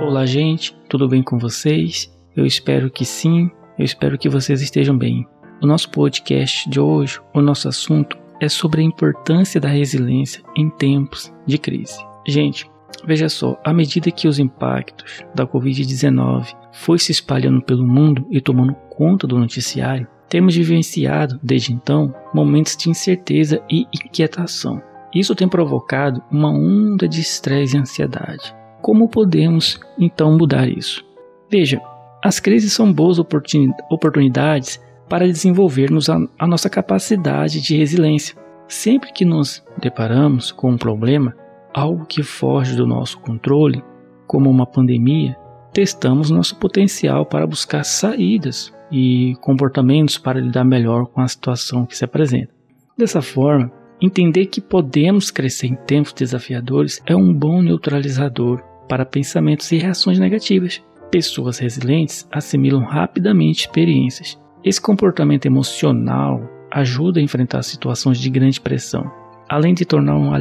Olá, gente, tudo bem com vocês? Eu espero que sim, eu espero que vocês estejam bem. O nosso podcast de hoje, o nosso assunto é sobre a importância da resiliência em tempos de crise. Gente, veja só, à medida que os impactos da Covid-19 foi se espalhando pelo mundo e tomando conta do noticiário, temos vivenciado, desde então, momentos de incerteza e inquietação. Isso tem provocado uma onda de estresse e ansiedade. Como podemos então mudar isso? Veja, as crises são boas oportunidades para desenvolvermos a, a nossa capacidade de resiliência. Sempre que nos deparamos com um problema, algo que foge do nosso controle, como uma pandemia, testamos nosso potencial para buscar saídas e comportamentos para lidar melhor com a situação que se apresenta. Dessa forma, entender que podemos crescer em tempos desafiadores é um bom neutralizador para pensamentos e reações negativas. Pessoas resilientes assimilam rapidamente experiências. Esse comportamento emocional ajuda a enfrentar situações de grande pressão, além de tornar um,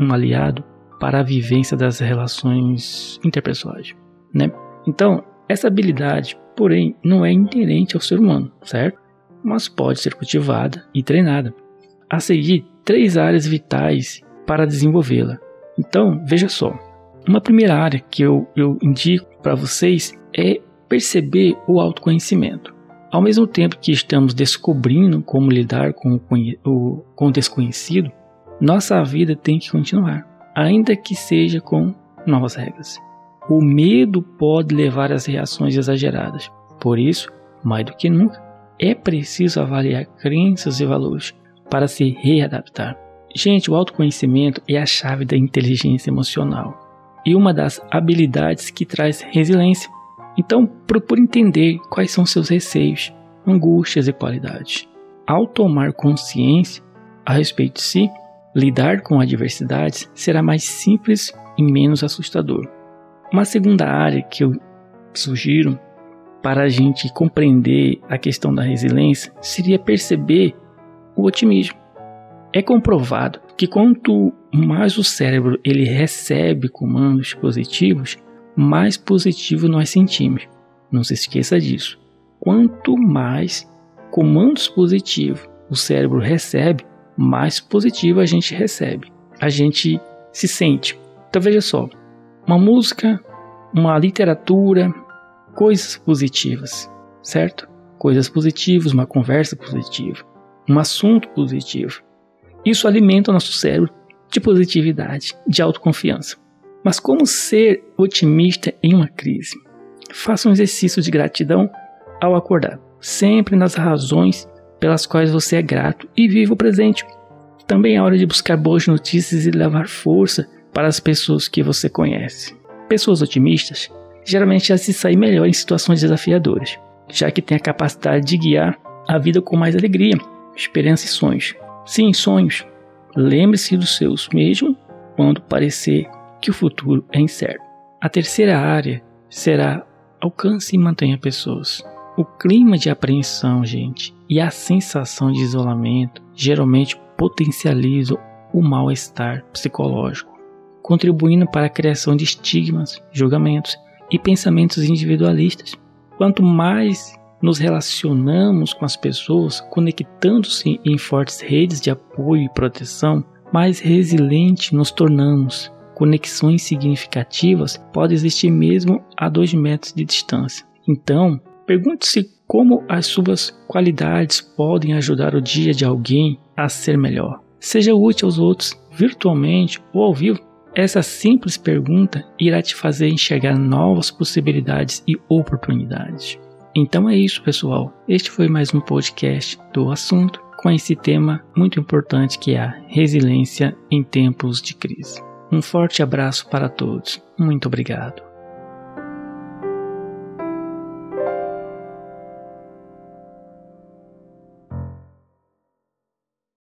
um aliado para a vivência das relações interpessoais. Né? Então, essa habilidade, porém, não é inerente ao ser humano, certo? Mas pode ser cultivada e treinada. A seguir, três áreas vitais para desenvolvê-la. Então, veja só: uma primeira área que eu, eu indico para vocês é perceber o autoconhecimento. Ao mesmo tempo que estamos descobrindo como lidar com o, o, com o desconhecido, nossa vida tem que continuar, ainda que seja com novas regras. O medo pode levar às reações exageradas. Por isso, mais do que nunca, é preciso avaliar crenças e valores para se readaptar. Gente, o autoconhecimento é a chave da inteligência emocional e uma das habilidades que traz resiliência. Então, procure entender quais são seus receios, angústias e qualidades. Ao tomar consciência a respeito de si, lidar com adversidades será mais simples e menos assustador. Uma segunda área que eu sugiro para a gente compreender a questão da resiliência seria perceber o otimismo. É comprovado que quanto mais o cérebro ele recebe comandos positivos, mais positivo nós sentimos. Não se esqueça disso. Quanto mais comandos positivos o cérebro recebe, mais positivo a gente recebe. A gente se sente. Então veja só, uma música, uma literatura, coisas positivas, certo? Coisas positivas, uma conversa positiva, um assunto positivo. Isso alimenta o nosso cérebro de positividade, de autoconfiança. Mas como ser otimista em uma crise? Faça um exercício de gratidão ao acordar, sempre nas razões pelas quais você é grato e viva o presente. Também é hora de buscar boas notícias e levar força para as pessoas que você conhece. Pessoas otimistas geralmente já se saem melhor em situações desafiadoras, já que têm a capacidade de guiar a vida com mais alegria, esperança e sonhos. Sim, sonhos, Lembre-se dos seus, mesmo quando parecer que o futuro é incerto. A terceira área será alcance e mantenha pessoas. O clima de apreensão, gente, e a sensação de isolamento geralmente potencializam o mal-estar psicológico, contribuindo para a criação de estigmas, julgamentos e pensamentos individualistas. Quanto mais nos relacionamos com as pessoas, conectando-se em fortes redes de apoio e proteção, mais resiliente nos tornamos. Conexões significativas podem existir mesmo a dois metros de distância. Então, pergunte-se como as suas qualidades podem ajudar o dia de alguém a ser melhor. Seja útil aos outros, virtualmente ou ao vivo. Essa simples pergunta irá te fazer enxergar novas possibilidades e oportunidades. Então é isso, pessoal. Este foi mais um podcast do assunto com esse tema muito importante que é a resiliência em tempos de crise. Um forte abraço para todos. Muito obrigado.